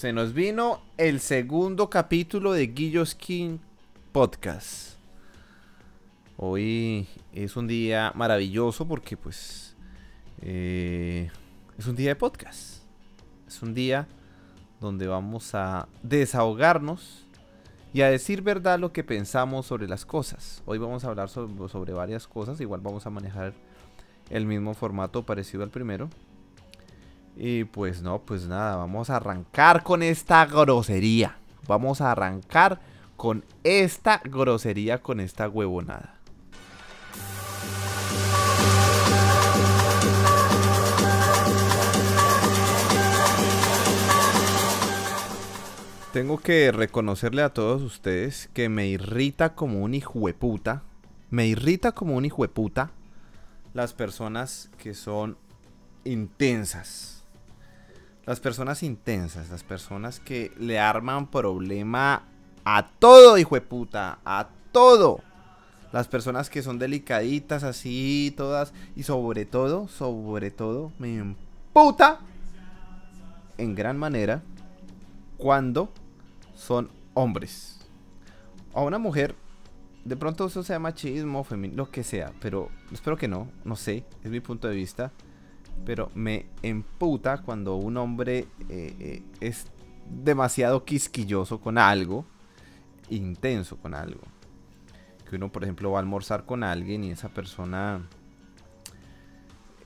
Se nos vino el segundo capítulo de Guillo Skin Podcast. Hoy es un día maravilloso porque pues eh, es un día de podcast. Es un día donde vamos a desahogarnos y a decir verdad lo que pensamos sobre las cosas. Hoy vamos a hablar sobre varias cosas, igual vamos a manejar el mismo formato parecido al primero. Y pues no, pues nada, vamos a arrancar con esta grosería. Vamos a arrancar con esta grosería, con esta huevonada. Tengo que reconocerle a todos ustedes que me irrita como un hijueputa. Me irrita como un hijueputa las personas que son intensas. Las personas intensas, las personas que le arman problema a todo, hijo de puta, a todo. Las personas que son delicaditas así, todas, y sobre todo, sobre todo, me imputa en gran manera cuando son hombres. A una mujer, de pronto eso sea machismo, feminismo, lo que sea, pero espero que no, no sé, es mi punto de vista. Pero me emputa cuando un hombre eh, eh, es demasiado quisquilloso con algo, intenso con algo. Que uno, por ejemplo, va a almorzar con alguien y esa persona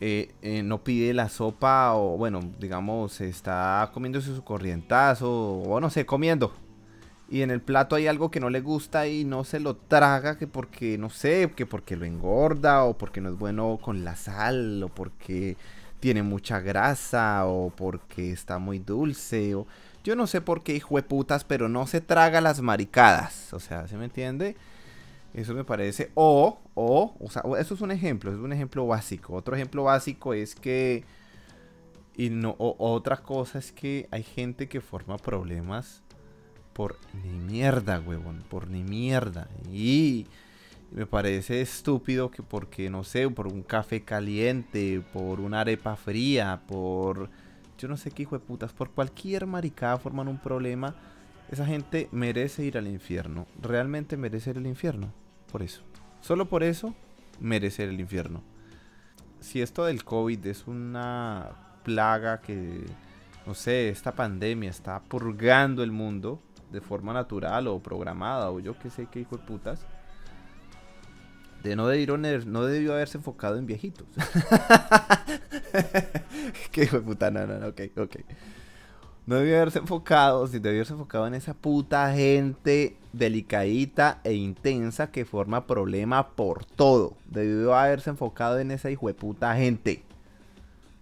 eh, no pide la sopa o, bueno, digamos, está comiéndose su corrientazo o no sé, comiendo y en el plato hay algo que no le gusta y no se lo traga, que porque, no sé, que porque lo engorda o porque no es bueno con la sal o porque tiene mucha grasa o porque está muy dulce o yo no sé por qué hijo de putas, pero no se traga las maricadas, o sea, ¿se me entiende? Eso me parece. O, o, o sea, eso es un ejemplo, es un ejemplo básico. Otro ejemplo básico es que. Y no, otra cosa es que hay gente que forma problemas por ni mierda, huevón, por ni mierda. Y me parece estúpido que porque, no sé, por un café caliente, por una arepa fría, por yo no sé qué hijo de putas, por cualquier maricada forman un problema, esa gente merece ir al infierno. Realmente merece el infierno. Por eso. Solo por eso merece el infierno. Si esto del COVID es una plaga que, no sé, esta pandemia está purgando el mundo, de forma natural o programada o yo que sé qué hijo de putas. No, debió, no debió haberse enfocado en viejitos. qué hijo de puta, no, no, no, ok, ok. No debió haberse enfocado, si debió haberse enfocado en esa puta gente delicadita e intensa que forma problema por todo. Debió haberse enfocado en esa hijo de puta gente.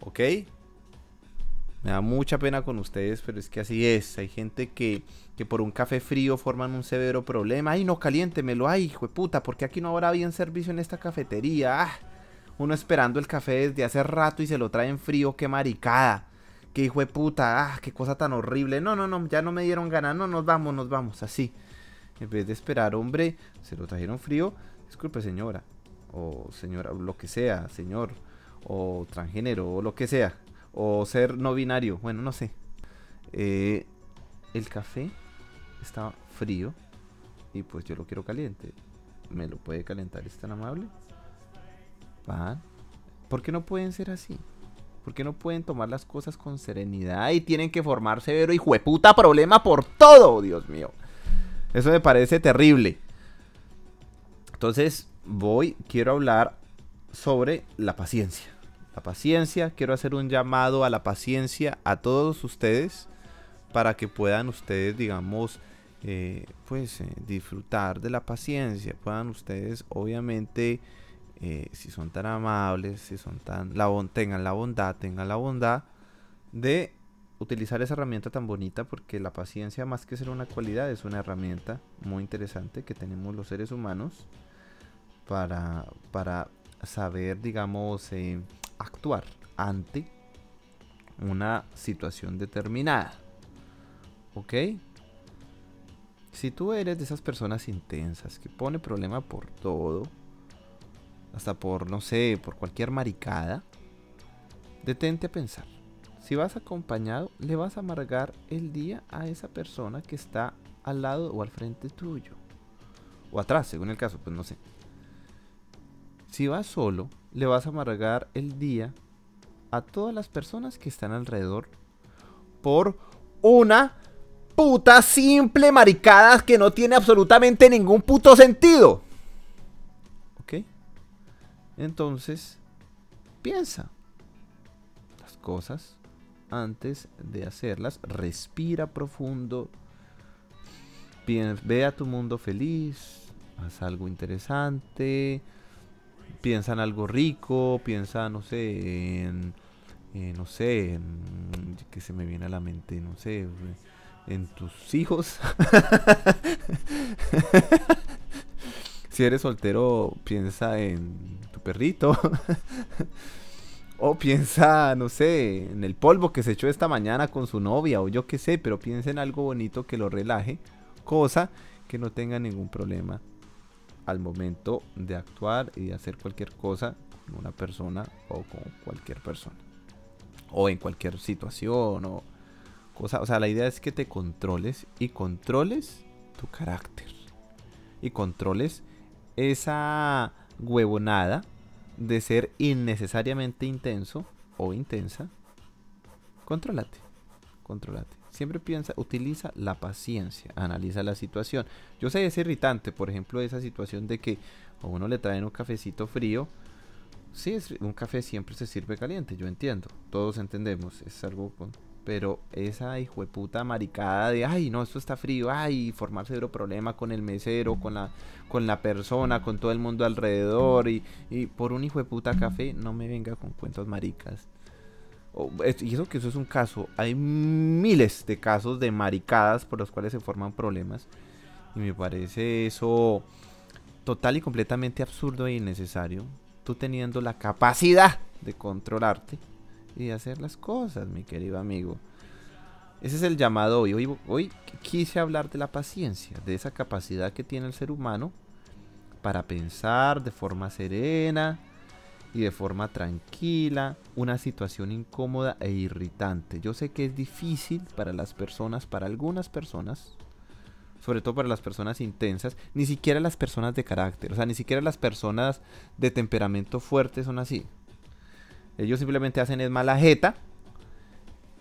¿Ok? Me da mucha pena con ustedes, pero es que así es. Hay gente que, que por un café frío forman un severo problema. Ay, no, caliéntemelo. Ay, hijo de puta, porque aquí no habrá bien servicio en esta cafetería. Ah, uno esperando el café desde hace rato y se lo traen frío. Qué maricada. Qué hijo de puta. Ah, qué cosa tan horrible. No, no, no, ya no me dieron ganas. No, nos vamos, nos vamos. Así. En vez de esperar, hombre, se lo trajeron frío. Disculpe, señora. O señora, lo que sea, señor. O transgénero, o lo que sea o ser no binario, bueno, no sé. Eh, el café está frío y pues yo lo quiero caliente. ¿Me lo puede calentar? ¿Es tan amable? ¿Por qué no pueden ser así? ¿Por qué no pueden tomar las cosas con serenidad y tienen que formar severo y jueputa problema por todo, Dios mío? Eso me parece terrible. Entonces, voy, quiero hablar sobre la paciencia la paciencia. Quiero hacer un llamado a la paciencia a todos ustedes para que puedan ustedes, digamos, eh, pues eh, disfrutar de la paciencia. Puedan ustedes, obviamente, eh, si son tan amables, si son tan, la, tengan la bondad, tengan la bondad de utilizar esa herramienta tan bonita porque la paciencia más que ser una cualidad es una herramienta muy interesante que tenemos los seres humanos para, para saber, digamos, actuar ante una situación determinada. ¿Ok? Si tú eres de esas personas intensas que pone problema por todo, hasta por, no sé, por cualquier maricada, detente a pensar. Si vas acompañado, le vas a amargar el día a esa persona que está al lado o al frente tuyo. O atrás, según el caso, pues no sé. Si vas solo, le vas a amargar el día a todas las personas que están alrededor por una puta simple maricada que no tiene absolutamente ningún puto sentido. ¿Ok? Entonces, piensa las cosas antes de hacerlas. Respira profundo. ve a tu mundo feliz. Haz algo interesante. Piensa en algo rico. Piensa, no sé, en eh, no sé, que se me viene a la mente, no sé, en tus hijos. si eres soltero, piensa en tu perrito. o piensa, no sé, en el polvo que se echó esta mañana con su novia, o yo qué sé, pero piensa en algo bonito que lo relaje, cosa que no tenga ningún problema al momento de actuar y de hacer cualquier cosa con una persona o con cualquier persona o en cualquier situación o cosa. O sea, la idea es que te controles y controles tu carácter. Y controles esa huevonada de ser innecesariamente intenso o intensa. Contrólate, contrólate. Siempre piensa, utiliza la paciencia, analiza la situación. Yo sé, es irritante, por ejemplo, esa situación de que a uno le traen un cafecito frío Sí, un café siempre se sirve caliente, yo entiendo. Todos entendemos, es algo con... Pero esa hijo de puta maricada de, ay, no, esto está frío, ay, formar cero problema con el mesero, con la, con la persona, con todo el mundo alrededor, y, y por un hijo de puta café, no me venga con cuentos maricas. Y eso que eso es un caso, hay miles de casos de maricadas por los cuales se forman problemas, y me parece eso total y completamente absurdo e innecesario tú teniendo la capacidad de controlarte y de hacer las cosas, mi querido amigo. Ese es el llamado hoy. hoy. Hoy quise hablar de la paciencia, de esa capacidad que tiene el ser humano para pensar de forma serena y de forma tranquila una situación incómoda e irritante. Yo sé que es difícil para las personas, para algunas personas, sobre todo para las personas intensas, ni siquiera las personas de carácter, o sea, ni siquiera las personas de temperamento fuerte son así. Ellos simplemente hacen es mala jeta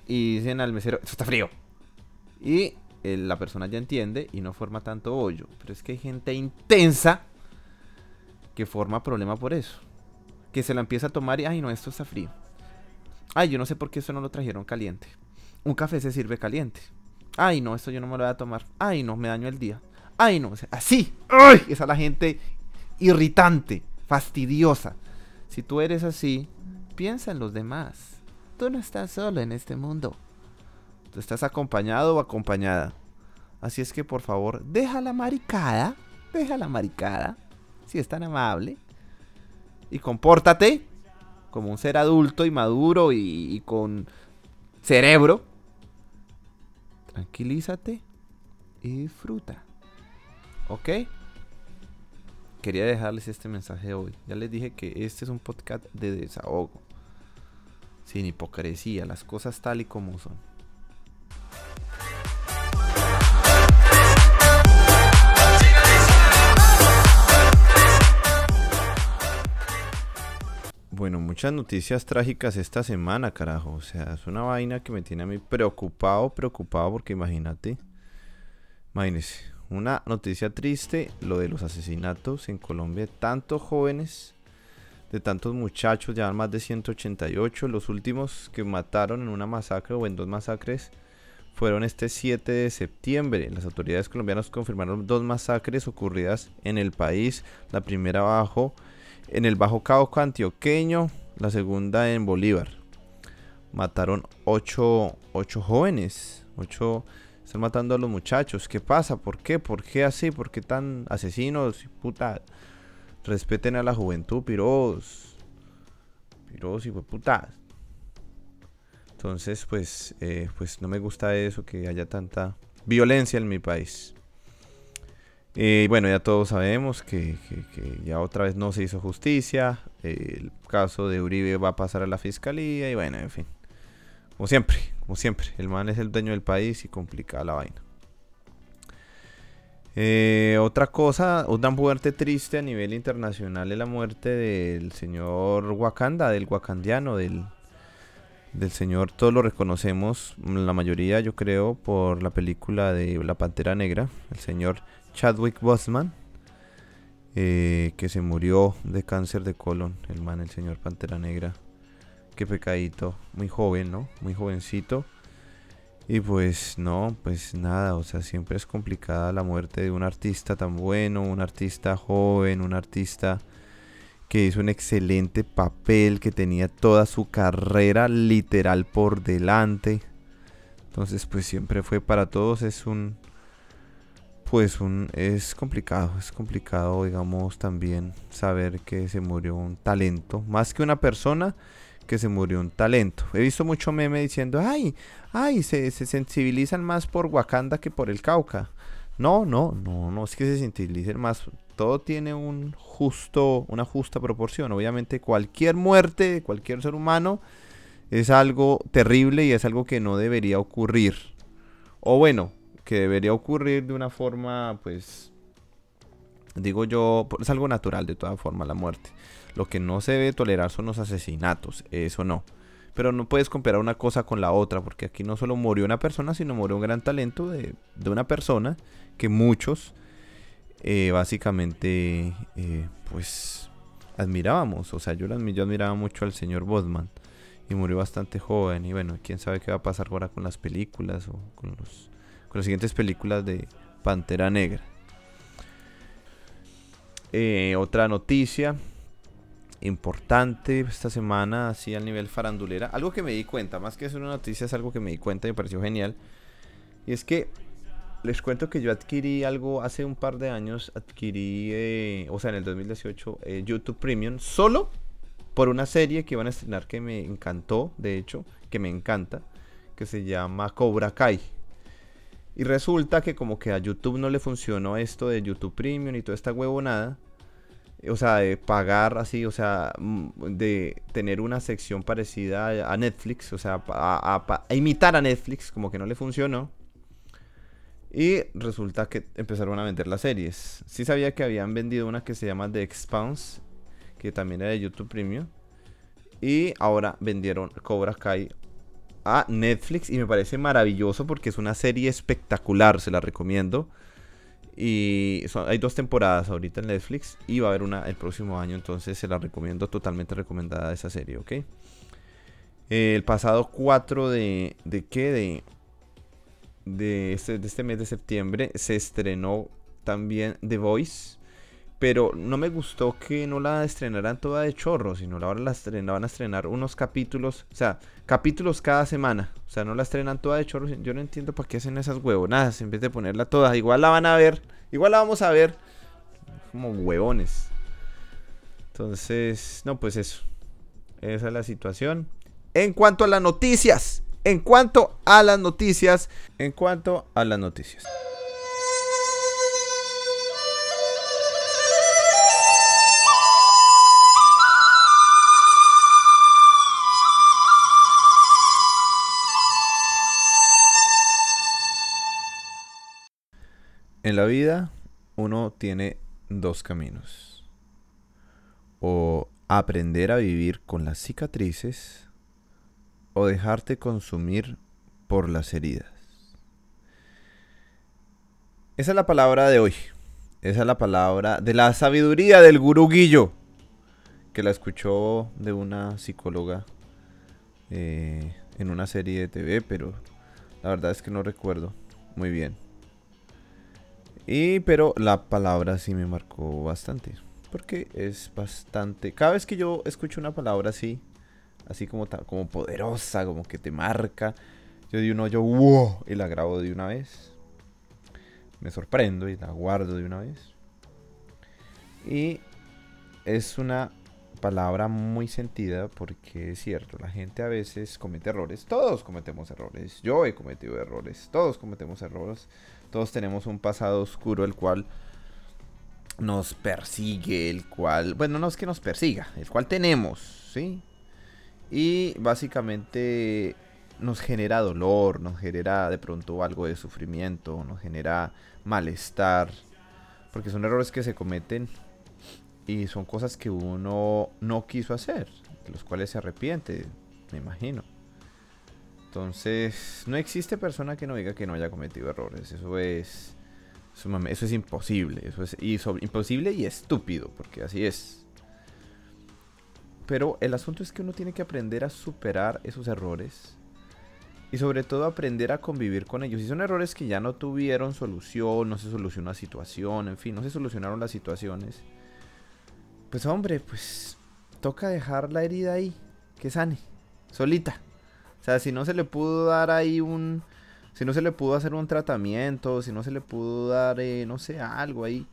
y dicen al mesero, esto está frío. Y eh, la persona ya entiende y no forma tanto hoyo. Pero es que hay gente intensa que forma problema por eso. Que se la empieza a tomar y, ay, no, esto está frío. Ay, yo no sé por qué eso no lo trajeron caliente. Un café se sirve caliente. Ay, no, esto yo no me lo voy a tomar. Ay, no, me daño el día. Ay, no, así. Ay, esa es la gente irritante, fastidiosa. Si tú eres así, piensa en los demás. Tú no estás solo en este mundo. Tú estás acompañado o acompañada. Así es que por favor, deja la maricada. Deja la maricada. Si es tan amable. Y compórtate como un ser adulto y maduro y, con cerebro tranquilízate y disfruta. ¿Ok? Quería dejarles este mensaje hoy. Ya les dije que este es un podcast de desahogo. Sin hipocresía, las cosas tal y como son. Bueno, muchas noticias trágicas esta semana, carajo. O sea, es una vaina que me tiene a mí preocupado, preocupado, porque imagínate. Imagínese, una noticia triste, lo de los asesinatos en Colombia de tantos jóvenes, de tantos muchachos, ya más de 188. Los últimos que mataron en una masacre o en dos masacres fueron este 7 de septiembre. Las autoridades colombianas confirmaron dos masacres ocurridas en el país. La primera bajo en el Bajo Cauca antioqueño, la segunda en Bolívar. Mataron ocho, ocho jóvenes, ocho están matando a los muchachos. ¿Qué pasa? ¿Por qué? ¿Por qué así? ¿Por qué tan asesinos? Puta, respeten a la juventud, piros. Piros y puta. Entonces, pues, eh, pues no me gusta eso, que haya tanta violencia en mi país. Y bueno, ya todos sabemos que, ya otra vez no se hizo justicia. el caso de Uribe va a pasar a la fiscalía y bueno, en fin. Como siempre, como siempre. El man es el dueño del país y complica la vaina. Eh, otra cosa, una muerte triste a nivel internacional es la muerte del señor Wakanda, del wakandiano, del, del señor, todos lo reconocemos, la mayoría yo creo, por la película de La Pantera Negra, el señor Chadwick Boseman, eh, que se murió de cáncer de colon, el man, el señor Pantera Negra. Qué pecadito, muy joven, ¿no? Muy jovencito. Y pues no, pues nada, o sea, siempre es complicada la muerte de un artista tan bueno, un artista joven, un artista que hizo un excelente papel, que tenía toda su carrera literal por delante. Entonces, pues siempre fue para todos es un pues un es complicado, es complicado, digamos, también saber que se murió un talento, más que una persona, que se murió un talento. He visto mucho meme diciendo, ay, ay, se, sensibilizan más por Wakanda que por el Cauca. No, no, no, no es que se sensibilicen más. Todo tiene un justo, una justa proporción. Obviamente cualquier muerte de cualquier ser humano es algo terrible y es algo que no debería ocurrir. O bueno, que debería ocurrir de una forma, pues, digo yo, es algo natural de toda forma la muerte. Lo que no se debe tolerar son los asesinatos, eso no. Pero no puedes comparar una cosa con la otra, porque aquí no solo murió una persona, sino murió un gran talento de, una persona que muchos eh, básicamente eh, pues admirábamos. O sea, yo, yo admiraba mucho al señor Bodman y murió bastante joven. Y bueno, quién sabe qué va a pasar ahora con las películas o con, los, con las siguientes películas de Pantera Negra. Eh, otra noticia importante esta semana, así al nivel farandulera. Algo que me di cuenta, más que ser una noticia, es algo que me di cuenta y me pareció genial. Y es que les cuento que yo adquirí algo hace un par de años, adquirí, eh, o sea, en el 2018, eh, YouTube Premium, solo por una serie que iban a estrenar que me encantó, de hecho, que me encanta, que se llama Cobra Kai. Y resulta que como que a YouTube no le funcionó esto de YouTube Premium y toda esta huevonada o sea, de pagar así, o sea, mm, de tener una sección parecida a Netflix, o sea, a, imitar a Netflix, como que no le funcionó. Y resulta que empezaron a vender las series. Sí sabía que habían vendido una que se llama The Expanse, que también era de YouTube Premium. Y ahora vendieron Cobra Kai a Netflix y me parece maravilloso porque es una serie espectacular, se la recomiendo. Y hay dos temporadas ahorita en Netflix y va a haber una el próximo año, entonces se la recomiendo, totalmente recomendada esa serie, ¿ok? el pasado 4 de... ¿De qué? De, de, este, de este mes de septiembre se estrenó también The Voice. Pero no me gustó que no la estrenaran toda de chorro, sino ahora la, la van a estrenar unos capítulos, o sea, capítulos cada semana. O sea, no la estrenan toda de chorro. Yo no entiendo para qué hacen esas huevonadas en vez de ponerla toda. Igual la van a ver, igual la vamos a ver como huevones. Entonces, no, pues eso. Esa es la situación. En cuanto a las noticias, en cuanto a las noticias, en cuanto a las noticias. En la vida uno tiene dos caminos. O aprender a vivir con las cicatrices o dejarte consumir por las heridas. Esa es la palabra de hoy. Esa es la palabra de la sabiduría del gurú Guillo, que la escuchó de una psicóloga eh, en una serie de TV, pero la verdad es que no recuerdo muy bien. Y pero la palabra sí me marcó bastante. Porque es bastante. Cada vez que yo escucho una palabra así, así como, como poderosa, como que te marca, yo di uno, yo wow, y la grabo de una vez. Me sorprendo y la guardo de una vez. Y es una palabra muy sentida porque es cierto, la gente a veces comete errores. Todos cometemos errores. Yo he cometido errores. Todos cometemos errores. Todos tenemos un pasado oscuro el cual nos persigue, el cual, bueno, no es que nos persiga, el cual tenemos, ¿sí? Y básicamente nos genera dolor, nos genera de pronto algo de sufrimiento, nos genera malestar, porque son errores que se cometen y son cosas que uno no quiso hacer, de los cuales se arrepiente, me imagino. Entonces, no existe persona que no diga que no haya cometido errores. Eso es. Eso es imposible. Eso es imposible y estúpido, porque así es. Pero el asunto es que uno tiene que aprender a superar esos errores. Y sobre todo aprender a convivir con ellos. Si son errores que ya no tuvieron solución, no se solucionó la situación, en fin, no se solucionaron las situaciones. Pues hombre, pues toca dejar la herida ahí, que sane, solita. O sea, si no se le pudo dar ahí un... Si no se le pudo hacer un tratamiento, si no se le pudo dar, eh, no sé, algo ahí.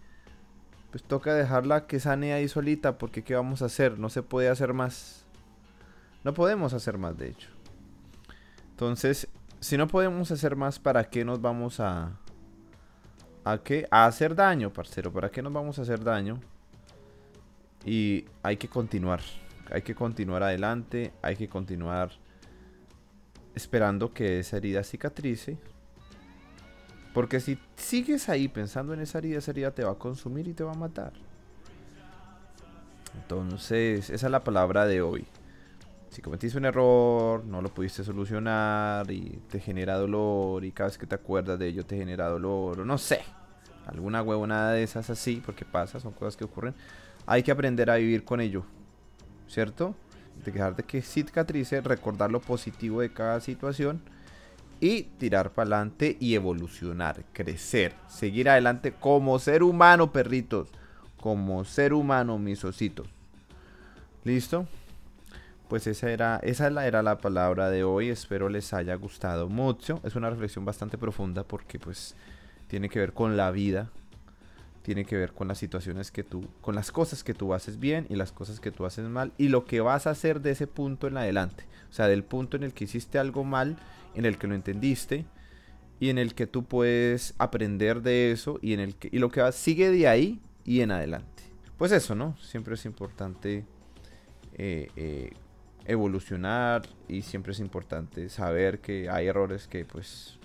Pues toca dejarla que sane ahí solita, porque ¿qué vamos a hacer? No se puede hacer más. No podemos hacer más, de hecho. Entonces, si no podemos hacer más, ¿para qué nos vamos a... ¿A qué? A hacer daño, parcero. ¿Para qué nos vamos a hacer daño? Y hay que continuar. Hay que continuar adelante. Hay que continuar esperando que esa herida cicatrice. Porque si sigues ahí pensando en esa herida, esa herida te va a consumir y te va a matar. Entonces, esa es la palabra de hoy. Si cometiste un error, no lo pudiste solucionar y te genera dolor y cada vez que te acuerdas de ello te genera dolor o no sé, alguna huevonada de esas así, porque pasa, son cosas que ocurren, hay que aprender a vivir con ello, ¿cierto? de dejar de que cicatrice, recordar lo positivo de cada situación y tirar para adelante y evolucionar, crecer, seguir adelante como ser humano, perritos, como ser humano, mis ositos. ¿Listo? Pues esa era, esa era la palabra de hoy. Espero les haya gustado mucho. Es una reflexión bastante profunda porque pues tiene que ver con la vida, tiene que ver con las situaciones que tú, con las cosas que tú haces bien y las cosas que tú haces mal y lo que vas a hacer de ese punto en adelante. O sea, del punto en el que hiciste algo mal, en el que lo entendiste y en el que tú puedes aprender de eso y en el que y lo que va sigue de ahí y en adelante. Pues eso, ¿no? Siempre es importante eh, eh, evolucionar y siempre es importante saber que hay errores que pues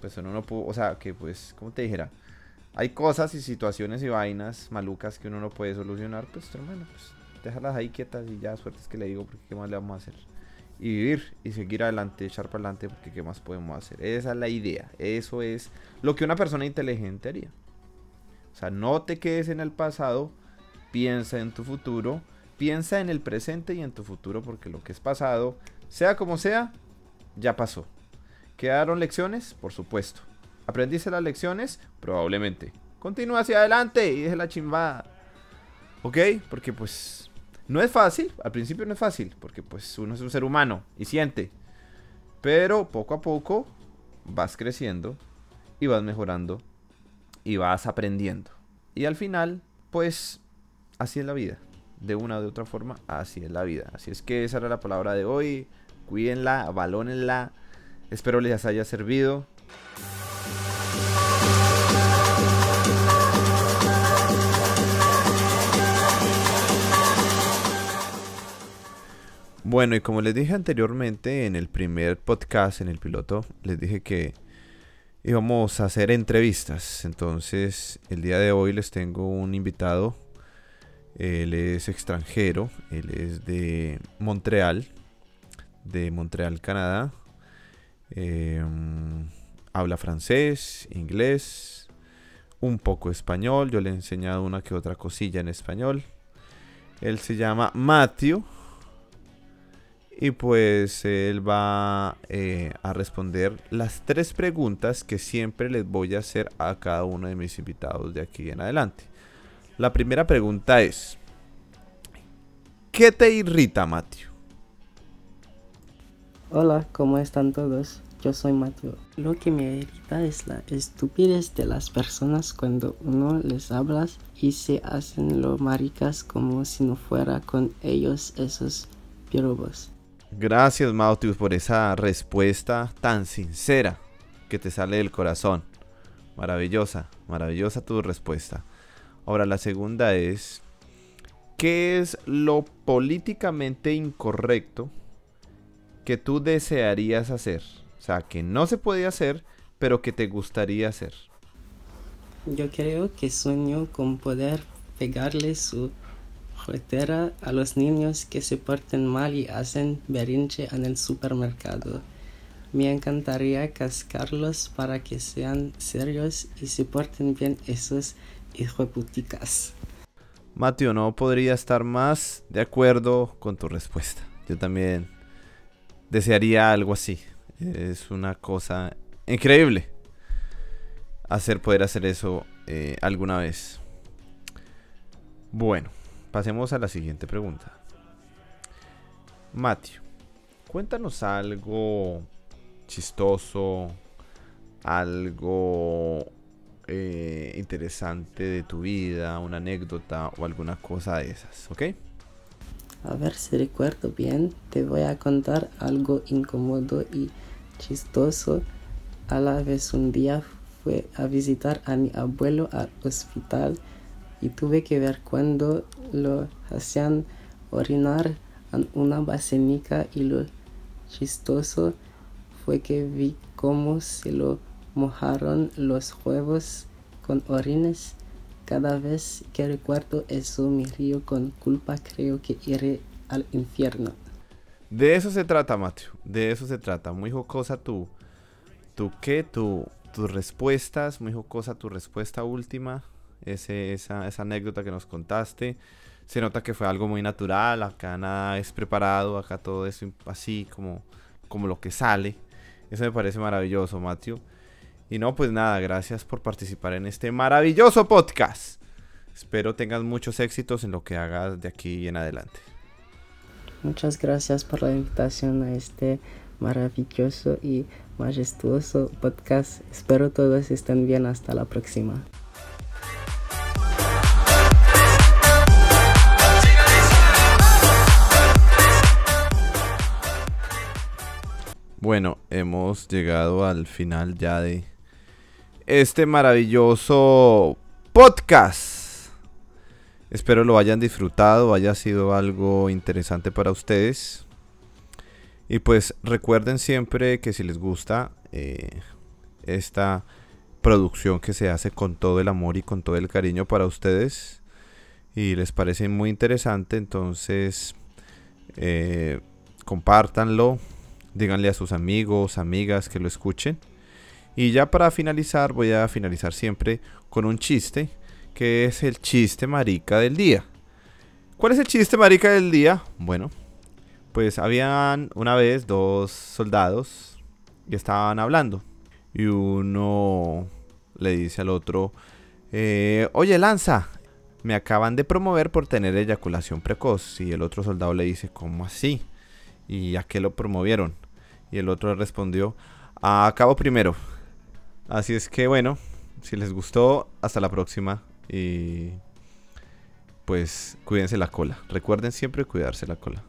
pues uno no pudo, o sea, que pues, como te dijera, hay cosas y situaciones y vainas malucas que uno no puede solucionar, pues hermano, pues déjalas ahí quietas y ya suerte es que le digo porque qué más le vamos a hacer. Y vivir y seguir adelante, echar para adelante porque qué más podemos hacer. Esa es la idea, eso es lo que una persona inteligente haría. O sea, no te quedes en el pasado, piensa en tu futuro, piensa en el presente y en tu futuro porque lo que es pasado, sea como sea, ya pasó. ¿Quedaron lecciones? Por supuesto. ¿Aprendiste las lecciones? Probablemente. Continúa hacia adelante y deje la chimbada. ¿Ok? Porque pues no es fácil. Al principio no es fácil. Porque pues uno es un ser humano y siente. Pero poco a poco vas creciendo y vas mejorando y vas aprendiendo. Y al final, pues así es la vida. De una u otra forma, así es la vida. Así es que esa era la palabra de hoy. Cuídenla, balónenla. Espero les haya servido. Bueno, y como les dije anteriormente en el primer podcast, en el piloto, les dije que íbamos a hacer entrevistas. Entonces, el día de hoy les tengo un invitado. Él es extranjero, él es de Montreal, de Montreal, Canadá. Em, habla francés, inglés, un poco español. Yo le he enseñado una que otra cosilla en español. Él se llama Matthew. Y pues él va eh, a responder las tres preguntas que siempre les voy a hacer a cada uno de mis invitados de aquí en adelante. La primera pregunta es, ¿qué te irrita, Matthew? Hola, ¿cómo están todos? Yo soy Matthew. Lo que me irrita es la estupidez de las personas cuando uno les habla y se hacen lo maricas como si no fuera con ellos esos piropos. Gracias, Mautius, por esa respuesta tan sincera que te sale del corazón. Maravillosa, maravillosa tu respuesta. Ahora, la segunda es, ¿qué es lo políticamente incorrecto que tú desearías hacer. O sea, que no se podía hacer, pero que te gustaría hacer. Yo creo que sueño con poder pegarle su a los niños que se porten mal y hacen berinche en el supermercado. Me encantaría cascarlos para que sean serios y se porten bien esos hijoputicas. Mateo, no podría estar más de acuerdo con tu respuesta. Yo también desearía algo así. Es una cosa increíble hacer poder hacer eso eh, alguna vez. Bueno, pasemos a la siguiente pregunta. Matthew, cuéntanos algo chistoso, algo eh, interesante de tu vida, una anécdota o alguna cosa de esas, ¿ok? A ver si recuerdo bien, te voy a contar algo incómodo y chistoso. A la vez un día fui a visitar a mi abuelo al hospital y tuve que ver cuando lo hacían orinar en una basenica y lo chistoso fue que vi cómo se lo mojaron los huevos con orines. Cada vez que recuerdo eso me río con culpa, creo que iré al infierno. De eso se trata, Mateo. De eso se trata. Muy jocosa tu, tu qué, tu, tus respuestas. Muy jocosa tu respuesta última. Ese, esa, esa anécdota que nos contaste. Se nota que fue algo muy natural. Acá nada es preparado. Acá todo es así como, como lo que sale. Eso me parece maravilloso, Matthew. Y no, pues nada, gracias por participar en este maravilloso podcast. Espero tengas muchos éxitos en lo que hagas de aquí en adelante. Muchas gracias por la invitación a este maravilloso y majestuoso podcast. Espero todos estén bien. Hasta la próxima. Bueno, hemos llegado al final ya de este maravilloso podcast. Espero lo hayan disfrutado, haya sido algo interesante para ustedes. Y pues recuerden siempre que si les gusta eh, esta producción que se hace con todo el amor y con todo el cariño para ustedes y les parece muy interesante, entonces eh, compártanlo díganle a sus amigos, amigas que lo escuchen. Y ya para finalizar, voy a finalizar siempre con un chiste, que es el chiste marica del día. ¿Cuál es el chiste marica del día? Bueno, pues habían una vez dos soldados y estaban hablando. Y uno le dice al otro, eh, oye Lanza, me acaban de promover por tener eyaculación precoz. Y el otro soldado le dice, ¿cómo así? ¿Y a qué lo promovieron? Y el otro respondió, a cabo primero. Así es que bueno, si les gustó, hasta la próxima. Y pues cuídense la cola. Recuerden siempre cuidarse la cola.